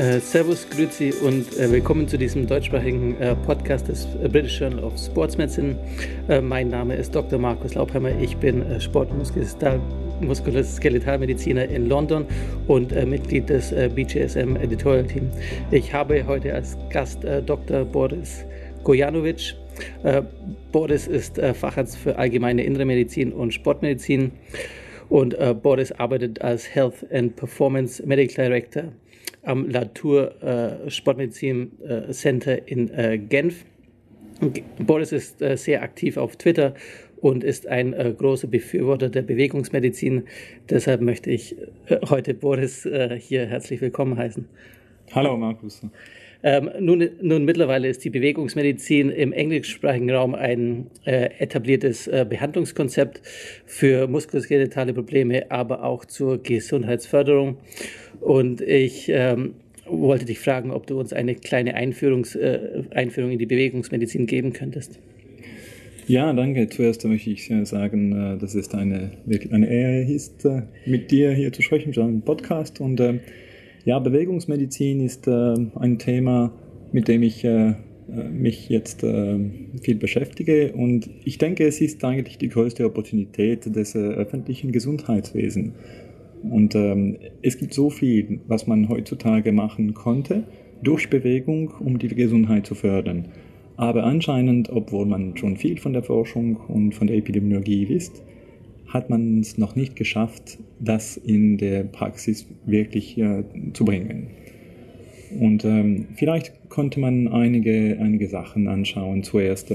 Äh, servus, Grüezi und äh, willkommen zu diesem deutschsprachigen äh, Podcast des British Journal of Sports Medicine. Äh, mein Name ist Dr. Markus Laupheimer. Ich bin äh, Sport- und Muskuloskeletalmediziner in London und äh, Mitglied des BGSM Editorial Team. Ich habe heute als Gast Dr. Boris Gojanovic. Boris ist Facharzt für allgemeine Innere Medizin und Sportmedizin und Boris arbeitet als Health and Performance Medical Director am Latour äh, Sportmedizin äh, Center in äh, Genf. Boris ist äh, sehr aktiv auf Twitter und ist ein äh, großer Befürworter der Bewegungsmedizin. Deshalb möchte ich äh, heute Boris hier herzlich willkommen heißen. Hallo Markus. Ähm, nun, nun, mittlerweile ist die Bewegungsmedizin im englischsprachigen Raum ein äh, etabliertes äh, Behandlungskonzept für muskuloskeletale Probleme, aber auch zur Gesundheitsförderung. Und ich ähm, wollte dich fragen, ob du uns eine kleine Einführungs, äh, Einführung in die Bewegungsmedizin geben könntest. Ja, danke. Zuerst möchte ich sagen, äh, dass es eine, eine Ehre ist, äh, mit dir hier zu sprechen, zu einem Podcast. Und äh, ja, Bewegungsmedizin ist äh, ein Thema, mit dem ich äh, mich jetzt äh, viel beschäftige und ich denke, es ist eigentlich die größte Opportunität des äh, öffentlichen Gesundheitswesens. Und ähm, es gibt so viel, was man heutzutage machen konnte durch Bewegung, um die Gesundheit zu fördern. Aber anscheinend, obwohl man schon viel von der Forschung und von der Epidemiologie wisst, hat man es noch nicht geschafft, das in der Praxis wirklich äh, zu bringen. Und ähm, vielleicht konnte man einige, einige Sachen anschauen zuerst.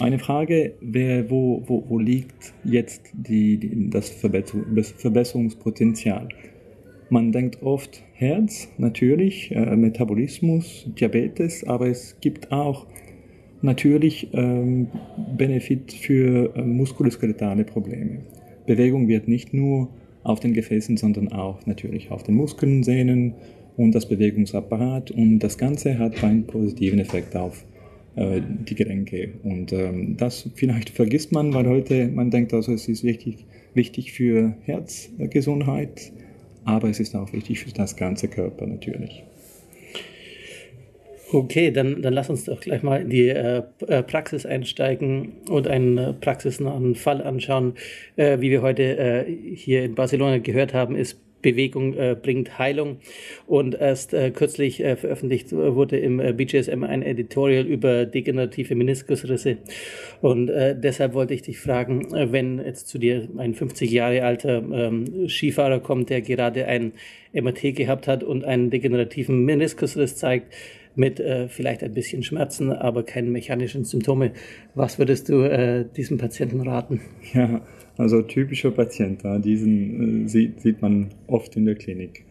Eine Frage wäre, wo, wo, wo liegt jetzt die, die, das Verbesserungspotenzial? Man denkt oft Herz, natürlich, äh, Metabolismus, Diabetes, aber es gibt auch natürlich ähm, Benefit für äh, muskuloskeletale Probleme. Bewegung wird nicht nur auf den Gefäßen, sondern auch natürlich auf den Muskeln, Sehnen und das Bewegungsapparat. Und das Ganze hat einen positiven Effekt auf äh, die Gelenke. Und ähm, das vielleicht vergisst man, weil heute man denkt, also es ist wichtig, wichtig für Herzgesundheit, aber es ist auch wichtig für das ganze Körper natürlich. Okay, dann, dann lass uns doch gleich mal in die äh, äh Praxis einsteigen und einen äh, praxisnahen Fall anschauen. Äh, wie wir heute äh, hier in Barcelona gehört haben, ist Bewegung bringt Heilung. Und erst kürzlich veröffentlicht wurde im BGSM ein Editorial über degenerative Meniskusrisse. Und deshalb wollte ich dich fragen, wenn jetzt zu dir ein 50 Jahre alter ähm, Skifahrer kommt, der gerade ein MRT gehabt hat und einen degenerativen Meniskusriss zeigt, mit äh, vielleicht ein bisschen Schmerzen, aber keinen mechanischen Symptome. Was würdest du äh, diesem Patienten raten? Ja, also typischer Patient, diesen äh, sieht, sieht man oft in der Klinik.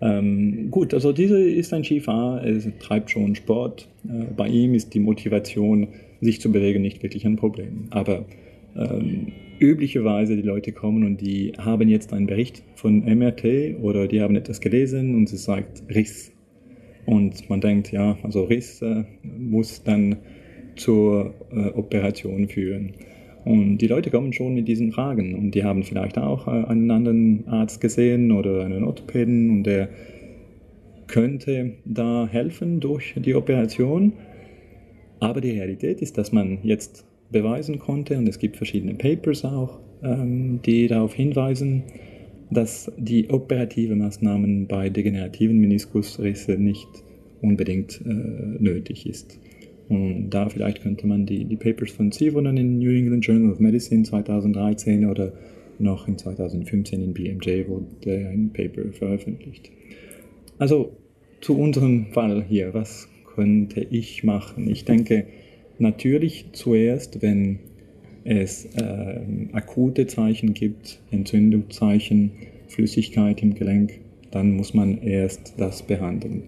Ähm, gut, also dieser ist ein Skifahrer, er treibt schon Sport. Äh, bei ihm ist die Motivation, sich zu bewegen, nicht wirklich ein Problem. Aber ähm, üblicherweise die Leute kommen und die haben jetzt einen Bericht von MRT oder die haben etwas gelesen und es sagt Riss und man denkt, ja, also Riss äh, muss dann zur äh, Operation führen. Und die Leute kommen schon mit diesen Fragen und die haben vielleicht auch äh, einen anderen Arzt gesehen oder einen Orthopäden und der könnte da helfen durch die Operation. Aber die Realität ist, dass man jetzt beweisen konnte, und es gibt verschiedene Papers auch, ähm, die darauf hinweisen, dass die operative Maßnahmen bei degenerativen Meniskusrisse nicht unbedingt äh, nötig ist. Und da vielleicht könnte man die, die Papers von Sivonen in New England Journal of Medicine 2013 oder noch in 2015 in BMJ wurde ein Paper veröffentlicht. Also zu unserem Fall hier, was könnte ich machen? Ich denke natürlich zuerst, wenn es äh, akute Zeichen gibt, Entzündungszeichen, Flüssigkeit im Gelenk, dann muss man erst das behandeln.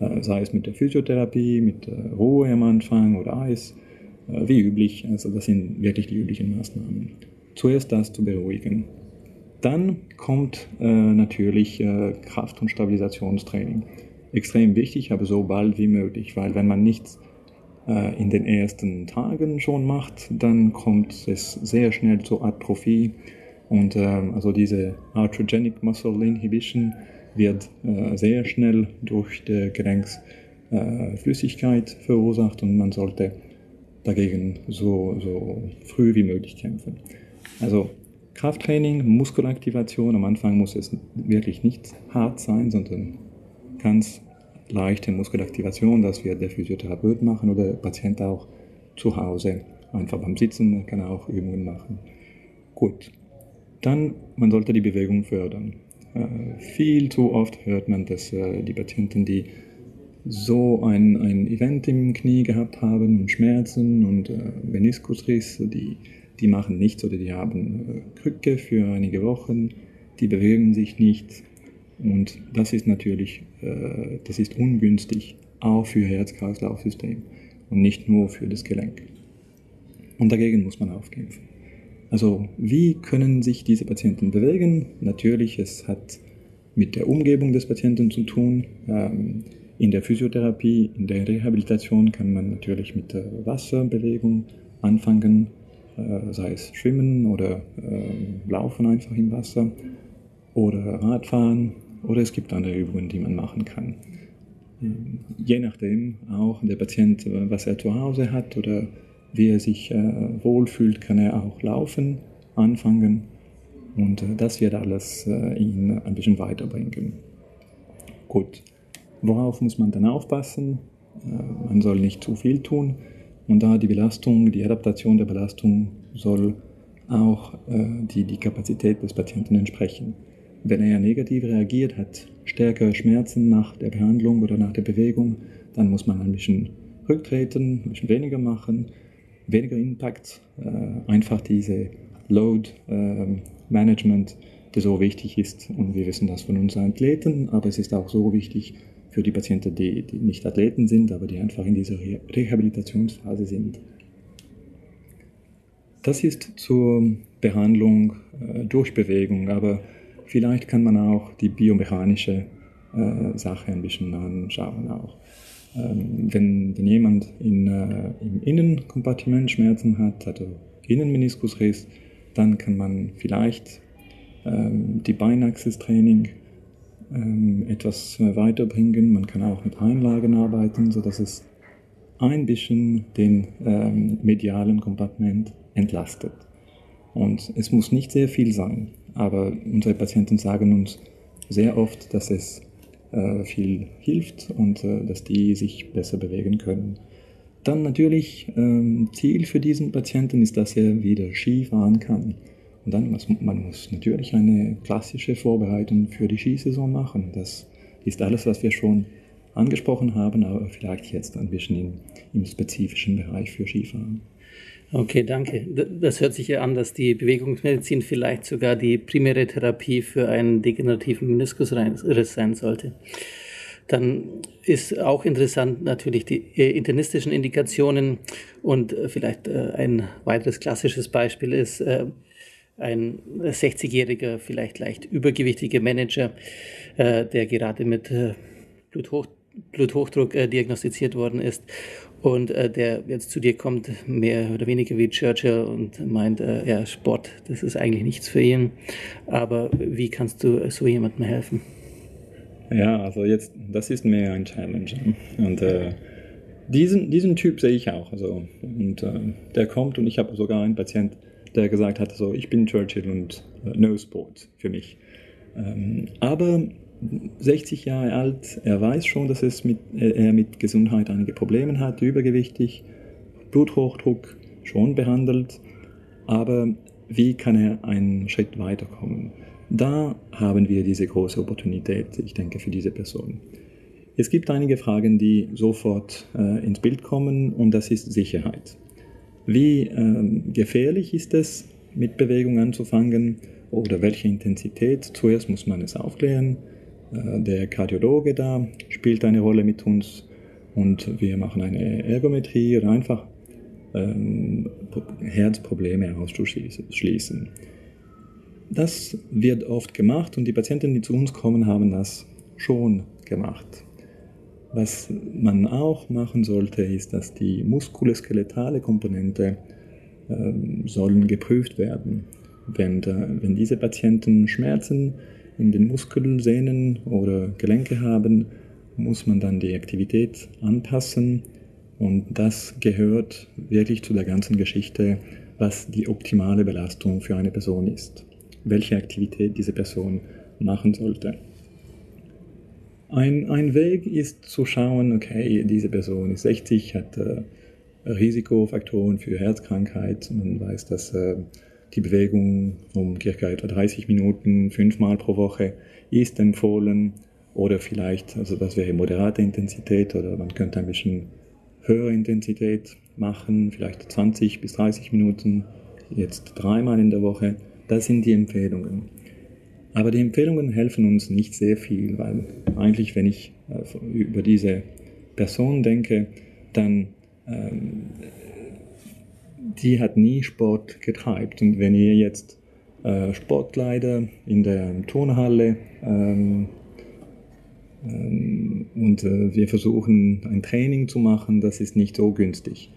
Äh, sei es mit der Physiotherapie, mit äh, Ruhe am Anfang oder Eis, äh, wie üblich. Also das sind wirklich die üblichen Maßnahmen. Zuerst das zu beruhigen. Dann kommt äh, natürlich äh, Kraft- und Stabilisationstraining. Extrem wichtig, aber so bald wie möglich, weil wenn man nichts in den ersten Tagen schon macht, dann kommt es sehr schnell zur Atrophie und ähm, also diese Arthrogenic Muscle Inhibition wird äh, sehr schnell durch die Gelenksflüssigkeit äh, verursacht und man sollte dagegen so, so früh wie möglich kämpfen. Also Krafttraining, Muskelaktivation, am Anfang muss es wirklich nicht hart sein, sondern ganz leichte Muskelaktivation, das wird der Physiotherapeut machen oder der Patient auch zu Hause. Einfach beim Sitzen kann er auch Übungen machen. Gut. Dann, man sollte die Bewegung fördern. Äh, viel zu oft hört man, dass äh, die Patienten, die so ein, ein Event im Knie gehabt haben und Schmerzen und äh, Meniskusriss, die, die machen nichts oder die haben äh, Krücke für einige Wochen, die bewegen sich nicht. Und das ist natürlich, äh, das ist ungünstig, auch für Herz-Kreislauf-System und nicht nur für das Gelenk. Und dagegen muss man aufkämpfen. Also wie können sich diese Patienten bewegen? Natürlich, es hat mit der Umgebung des Patienten zu tun. Ähm, in der Physiotherapie, in der Rehabilitation kann man natürlich mit der Wasserbewegung anfangen, äh, sei es Schwimmen oder äh, Laufen einfach im Wasser oder Radfahren oder es gibt andere Übungen, die man machen kann. Je nachdem auch der Patient, was er zu Hause hat oder wie er sich äh, wohlfühlt, kann er auch laufen, anfangen und äh, das wird alles äh, ihn ein bisschen weiterbringen. Gut, worauf muss man dann aufpassen? Man soll nicht zu viel tun und da die Belastung, die Adaptation der Belastung soll auch äh, die, die Kapazität des Patienten entsprechen. Wenn er negativ reagiert, hat stärkere Schmerzen nach der Behandlung oder nach der Bewegung, dann muss man ein bisschen rücktreten, ein bisschen weniger machen weniger Impact, äh, einfach diese Load äh, Management, das so wichtig ist. Und wir wissen das von unseren Athleten, aber es ist auch so wichtig für die Patienten, die, die nicht Athleten sind, aber die einfach in dieser Re Rehabilitationsphase sind. Das ist zur Behandlung äh, durch Bewegung, aber vielleicht kann man auch die biomechanische äh, Sache ein bisschen anschauen auch. Ähm, wenn, wenn jemand in, äh, im Innenkompartiment Schmerzen hat, also Innenmeniskusriss, dann kann man vielleicht ähm, die Beinaxis-Training ähm, etwas weiterbringen. Man kann auch mit Einlagen arbeiten, sodass es ein bisschen den ähm, medialen Kompartiment entlastet. Und es muss nicht sehr viel sein, aber unsere Patienten sagen uns sehr oft, dass es äh, viel hilft und äh, dass die sich besser bewegen können. Dann natürlich ähm, Ziel für diesen Patienten ist, dass er wieder Ski fahren kann. Und dann muss man muss natürlich eine klassische Vorbereitung für die Skisaison machen. Das ist alles, was wir schon angesprochen haben, aber vielleicht jetzt ein bisschen in, im spezifischen Bereich für Skifahren. Okay, danke. Das hört sich ja an, dass die Bewegungsmedizin vielleicht sogar die primäre Therapie für einen degenerativen Meniskusriss sein sollte. Dann ist auch interessant natürlich die äh, internistischen Indikationen und äh, vielleicht äh, ein weiteres klassisches Beispiel ist ein 60-jähriger, vielleicht leicht übergewichtiger Manager, der gerade mit Bluthoch Bluthochdruck diagnostiziert worden ist und äh, der jetzt zu dir kommt, mehr oder weniger wie Churchill und meint, äh, ja, Sport, das ist eigentlich nichts für ihn. Aber wie kannst du so jemandem helfen? Ja, also jetzt, das ist mehr ein Challenge. Und äh, diesen, diesen Typ sehe ich auch. Also, und äh, der kommt und ich habe sogar einen Patient, der gesagt hat, so, ich bin Churchill und äh, no Sport für mich. Ähm, aber 60 Jahre alt, er weiß schon, dass es mit, er mit Gesundheit einige Probleme hat, übergewichtig, Bluthochdruck schon behandelt, aber wie kann er einen Schritt weiterkommen? Da haben wir diese große Opportunität, ich denke, für diese Person. Es gibt einige Fragen, die sofort äh, ins Bild kommen und das ist Sicherheit. Wie äh, gefährlich ist es, mit Bewegung anzufangen oder welche Intensität? Zuerst muss man es aufklären äh, der Kardiologe da spielt eine Rolle mit uns und wir machen eine Ergometrie oder einfach ähm, Herzprobleme auszuschließen. Das wird oft gemacht und die Patienten, die zu uns kommen, haben das schon gemacht. Was man auch machen sollte, ist, dass die muskuloskeletale Komponente ähm, sollen geprüft werden. Wenn, da, wenn diese Patienten Schmerzen in den Muskelsehnen oder Gelenke haben, muss man dann die Aktivität anpassen. Und das gehört wirklich zu der ganzen Geschichte, was die optimale Belastung für eine Person ist. Welche Aktivität diese Person machen sollte. Ein, ein Weg ist zu schauen, okay, diese Person ist 60, hat äh, Risikofaktoren für Herzkrankheit. Man weiß, dass äh, die Bewegung um circa etwa 30 Minuten fünfmal pro Woche ist empfohlen oder vielleicht, also das wäre moderate Intensität oder man könnte ein bisschen höhere Intensität machen, vielleicht 20 bis 30 Minuten, jetzt dreimal in der Woche. Das sind die Empfehlungen. Aber die Empfehlungen helfen uns nicht sehr viel, weil eigentlich, wenn ich äh, über diese Person denke, dann ähm, die hat nie Sport getreibt. Und wenn ihr jetzt äh, Sportkleider in der Turnhalle ähm, ähm, und äh, wir versuchen ein Training zu machen, das ist nicht so günstig.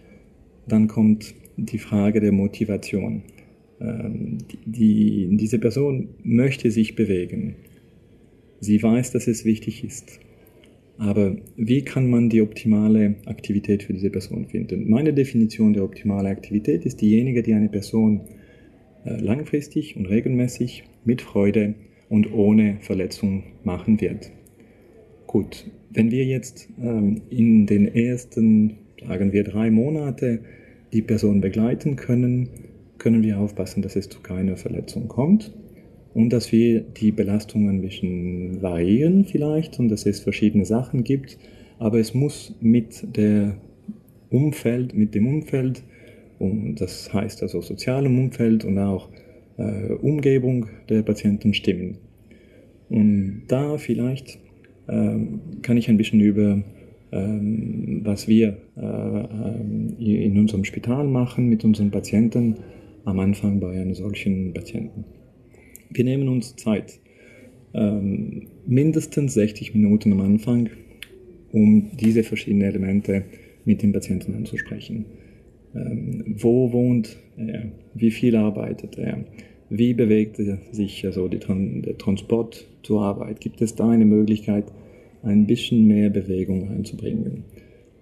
Dann kommt die Frage der Motivation. Ähm, die, diese Person möchte sich bewegen. Sie weiß, dass es wichtig ist. Aber wie kann man die optimale Aktivität für diese Person finden? Meine Definition der optimalen Aktivität ist diejenige, die eine Person äh, langfristig und regelmäßig mit Freude und ohne Verletzung machen wird. Gut, wenn wir jetzt ähm, in den ersten, sagen wir, drei Monate die Person begleiten können, können wir aufpassen, dass es zu keiner Verletzung kommt und dass wir die Belastung ein bisschen variieren vielleicht und dass es verschiedene Sachen gibt, aber es muss mit der Umfeld, mit dem Umfeld, und das heißt also sozialem Umfeld und auch äh, Umgebung der Patienten stimmen. Und da vielleicht ähm, kann ich ein bisschen über ähm, was wir äh, ähm, in unserem Spital machen mit unseren Patienten am Anfang bei einem solchen Patienten. Wir nehmen uns Zeit, ähm, mindestens 60 Minuten am Anfang, um diese verschiedenen Elemente mit dem Patienten anzusprechen. Ähm, wo wohnt er? Wie viel arbeitet er? Wie bewegt sich also die, der Transport zur Arbeit? Gibt es da eine Möglichkeit, ein bisschen mehr Bewegung einzubringen?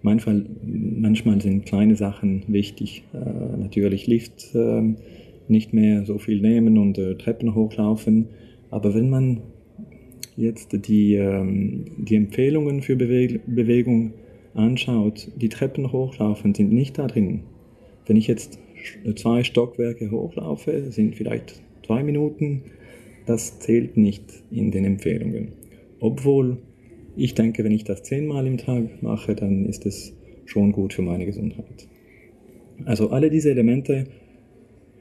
Manchmal, manchmal sind kleine Sachen wichtig. Äh, natürlich Lift. Äh, nicht mehr so viel nehmen und äh, Treppen hochlaufen. Aber wenn man jetzt die, ähm, die Empfehlungen für Bewe Bewegung anschaut, die Treppen hochlaufen sind nicht da drin. Wenn ich jetzt zwei Stockwerke hochlaufe, sind vielleicht zwei Minuten, das zählt nicht in den Empfehlungen. Obwohl ich denke, wenn ich das zehnmal im Tag mache, dann ist es schon gut für meine Gesundheit. Also alle diese Elemente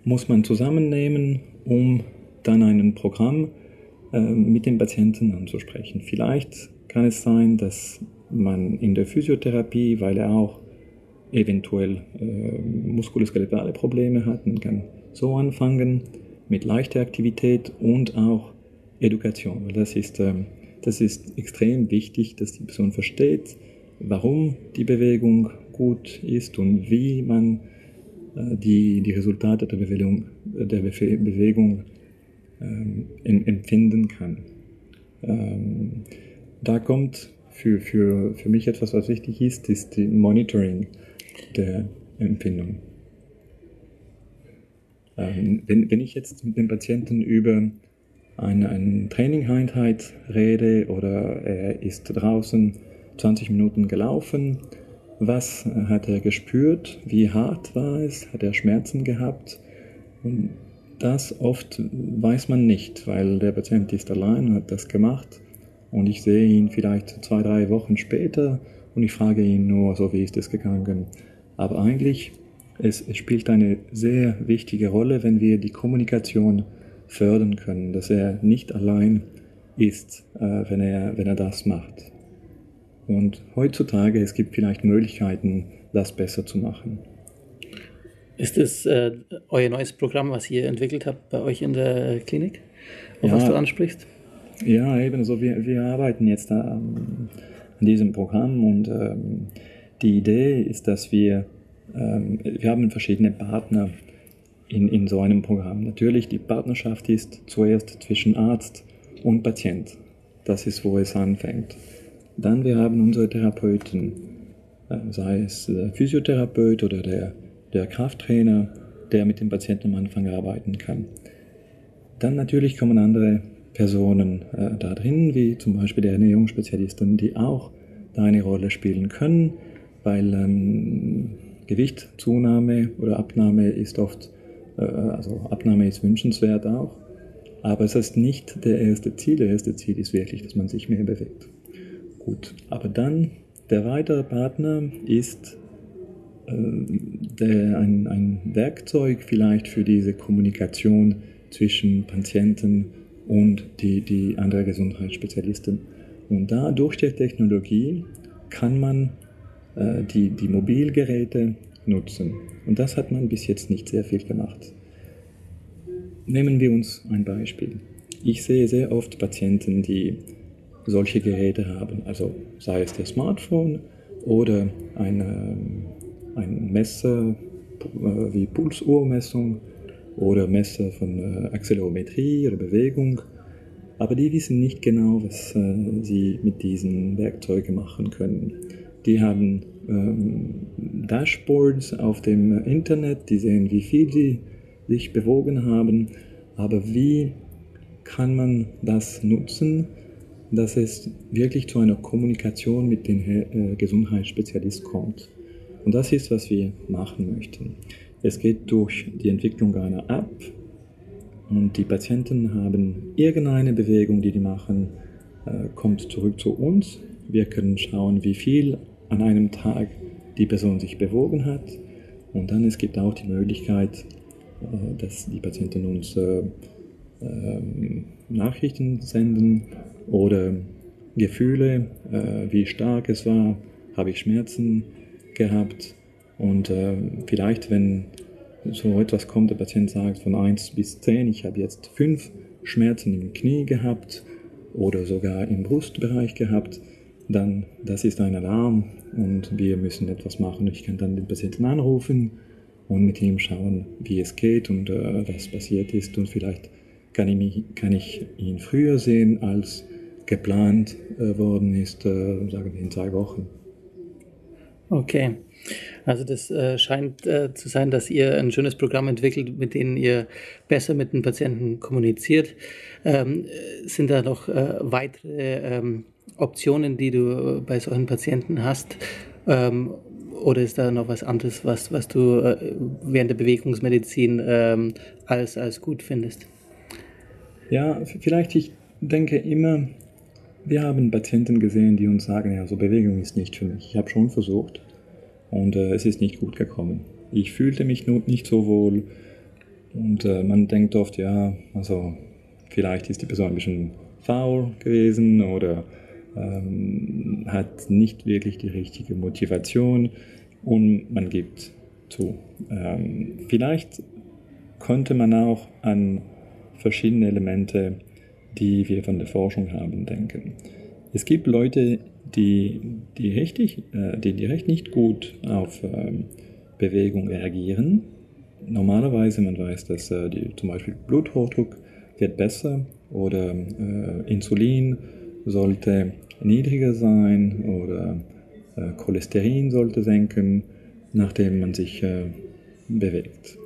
muss man zusammennehmen, um dann ein Programm äh, mit dem Patienten anzusprechen. Vielleicht kann es sein, dass man in der Physiotherapie, weil er auch eventuell äh, muskuloskeletale Probleme hat, man kann so anfangen mit leichter Aktivität und auch Education, das ist, äh, das ist extrem wichtig, dass die Person versteht, warum die Bewegung gut ist und wie man die, die Resultate der Bewegung, der Bewegung ähm, empfinden kann. Ähm, da kommt für, für, für mich etwas, was wichtig ist, ist die Monitoring der Empfindung. Ähm, wenn, wenn ich jetzt mit dem Patienten über eine, eine Trainingeinheit rede oder er ist draußen 20 Minuten gelaufen was hat er gespürt? Wie hart war es? Hat er Schmerzen gehabt? Und das oft weiß man nicht, weil der Patient ist allein hat das gemacht. Und ich sehe ihn vielleicht zwei, drei Wochen später und ich frage ihn nur, so wie ist es gegangen. Aber eigentlich, es, es spielt eine sehr wichtige Rolle, wenn wir die Kommunikation fördern können, dass er nicht allein ist, äh, wenn, er, wenn er das macht. Und heutzutage, es gibt vielleicht Möglichkeiten, das besser zu machen. Ist das äh, euer neues Programm, was ihr entwickelt habt bei euch in der Klinik, auf ja, was du ansprichst? Ja, eben. Also wir, wir arbeiten jetzt ähm, an diesem Programm und ähm, die Idee ist, dass wir, ähm, wir haben verschiedene Partner in, in so einem Programm. Natürlich, die Partnerschaft ist zuerst zwischen Arzt und Patient. Das ist, wo es anfängt. Dann wir haben unsere Therapeuten, äh, sei es der Physiotherapeut oder der, der Krafttrainer, der mit dem Patienten am Anfang arbeiten kann. Dann natürlich kommen andere Personen äh, da drin, wie zum Beispiel die Ernährungsspezialisten, die auch da eine Rolle spielen können, weil ähm, Gewichtzunahme oder Abnahme ist oft, äh, also Abnahme ist wünschenswert auch, aber es ist nicht der erste Ziel. Der erste Ziel ist wirklich, dass man sich mehr bewegt. Gut, aber dann der weitere Partner ist äh, der, ein, ein Werkzeug vielleicht für diese Kommunikation zwischen Patienten und die, die andere Gesundheitsspezialisten. Und da durch die Technologie kann man äh, die, die Mobilgeräte nutzen. Und das hat man bis jetzt nicht sehr viel gemacht. Nehmen wir uns ein Beispiel. Ich sehe sehr oft Patienten, die solche Geräte haben, also sei es der Smartphone oder eine, ein Messer äh, wie Pulsuhrmessung oder Messer von äh, Accelerometrie oder Bewegung, aber die wissen nicht genau, was äh, sie mit diesen Werkzeugen machen können. Die haben ähm, Dashboards auf dem Internet, die sehen, wie viel sie sich bewogen haben, aber wie kann man das nutzen, dass es wirklich zu einer Kommunikation mit dem äh, Gesundheitsspezialist kommt. Und das ist, was wir machen möchten. Es geht durch die Entwicklung einer App und die Patienten haben irgendeine Bewegung, die die machen, äh, kommt zurück zu uns. Wir können schauen, wie viel an einem Tag die Person sich bewogen hat. Und dann es gibt auch die Möglichkeit, äh, dass die Patienten uns äh, ähm, Nachrichten senden oder Gefühle, äh, wie stark es war, habe ich Schmerzen gehabt. Und vielleicht, wenn so etwas kommt, der Patient sagt von 1 bis 10, ich habe jetzt 5 Schmerzen im Knie gehabt oder sogar im Brustbereich gehabt, dann das ist ein Alarm und wir müssen etwas machen. Ich kann dann den Patienten anrufen und mit ihm schauen, wie es geht und äh, was passiert ist und vielleicht kann ich, mich, kann ich ihn früher sehen, als geplant äh, worden ist, äh, sagen wir in zwei Wochen. Okay. Also das äh, scheint äh, zu sein, dass ihr ein schönes Programm entwickelt, mit dem ihr besser mit den Patienten kommuniziert. Ähm, sind da noch äh, weitere ähm, Optionen, die du bei solchen Patienten hast? Ähm, oder ist da noch was anderes, was, was du äh, während der Bewegungsmedizin ähm, als, als gut findest? Ja, vielleicht, ich denke immer, wir haben Patienten gesehen, die uns sagen, ja, so Bewegung ist nicht für mich. Ich habe schon versucht und äh, es ist nicht gut gekommen. Ich fühlte mich nicht so wohl und äh, man denkt oft, ja, also vielleicht ist die Person ein bisschen faul gewesen oder ähm, hat nicht wirklich die richtige Motivation und man gibt zu. Ähm, vielleicht konnte man auch an verschiedene Elemente, die wir von der Forschung haben, denken. Es gibt Leute, die, die, richtig, äh, die, recht nicht gut auf ähm, Bewegung reagieren. Normalerweise, man weiß, dass äh, die, zum Beispiel Bluthochdruck wird besser oder äh, Insulin sollte niedriger sein oder Cholesterin sollte senken, nachdem man sich bewegt.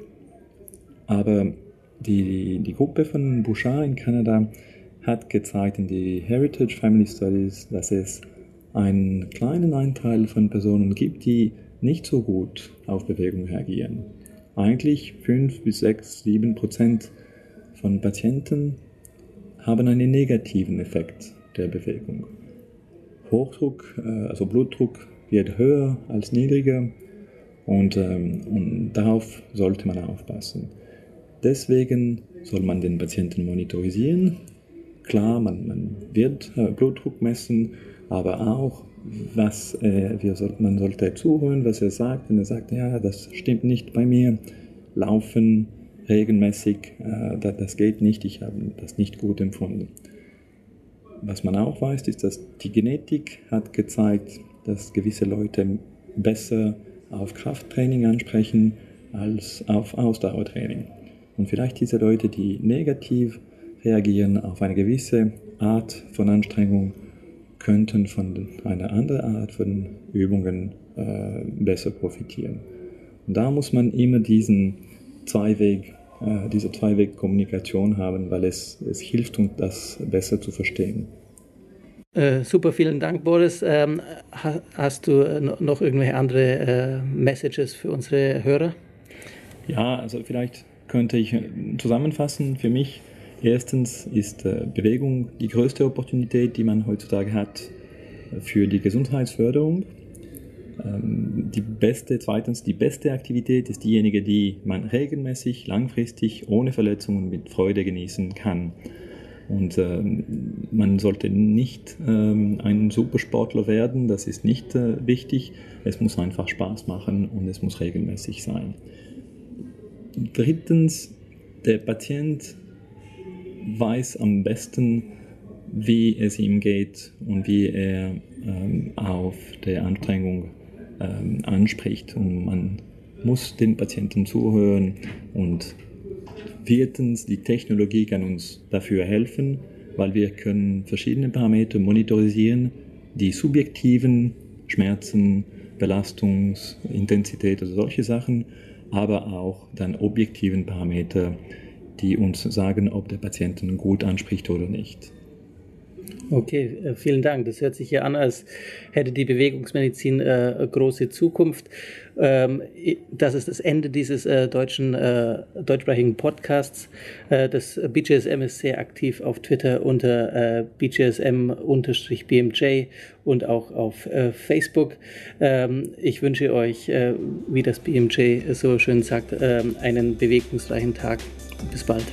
Aber die, die Gruppe von Bouchard in Kanada hat gezeigt in die Heritage Family Studies, dass es einen kleinen Anteil von Personen gibt, die nicht so gut auf Bewegung reagieren. Eigentlich 5 bis 6, 7 Prozent von Patienten haben einen negativen Effekt der Bewegung. Hochdruck, äh, also Blutdruck wird höher als niedriger und, ähm, und darauf sollte man aufpassen. Deswegen soll man den Patienten monitorisieren. Klar, man, man wird äh, Blutdruck messen, aber auch, was äh, wir man sollte zuhören, was er sagt. Wenn er sagt, ja, das stimmt nicht bei mir, laufen regelmäßig, äh, das, das geht nicht, ich habe das nicht gut empfunden. Was man auch weiß, ist, dass die Genetik hat gezeigt, dass gewisse Leute besser auf Krafttraining ansprechen als auf Ausdauertraining. Und vielleicht diese Leute, die negativ reagieren auf eine gewisse Art von Anstrengung, könnten von einer anderen Art von Übungen äh, besser profitieren. Und da muss man immer diesen Zweiweg, äh, diese Zweiweg-Kommunikation haben, weil es, es hilft uns, das besser zu verstehen. Äh, super, vielen Dank, Boris. Ähm, hast du äh, noch irgendwelche andere äh, Messages für unsere Hörer? Ja, also vielleicht könnte ich äh, zusammenfassen. Für mich erstens ist äh, Bewegung die größte Opportunität, die man heutzutage hat für die Gesundheitsförderung. Ähm, die beste, zweitens, die beste Aktivität ist diejenige, die man regelmäßig, langfristig, ohne Verletzungen mit Freude genießen kann. Und ähm, man sollte nicht ähm, ein Supersportler werden, das ist nicht äh, wichtig. Es muss einfach Spaß machen und es muss regelmäßig sein. Drittens, der Patient weiß am besten, wie es ihm geht und wie er ähm, auf der Anstrengung ähm, anspricht. Und man muss den Patienten zuhören und Viertens, die Technologie kann uns dafür helfen, weil wir können verschiedene Parameter monitorisieren, die subjektiven Schmerzen, Belastungsintensität, also solche Sachen, aber auch dann objektiven Parameter, die uns sagen, ob der Patient gut anspricht oder nicht. Okay, äh, vielen Dank. Das hört sich ja an, als hätte die Bewegungsmedizin äh, große Zukunft. Ähm, das ist das Ende dieses äh, deutschen, äh, deutschsprachigen Podcasts. Äh, das BGSM ist sehr aktiv auf Twitter unter äh, BGSM-BMJ und auch auf Facebook. Ähm, ich wünsche euch, wie das BMJ so schön sagt, ähm, einen bewegungsreichen Tag. Bis bald.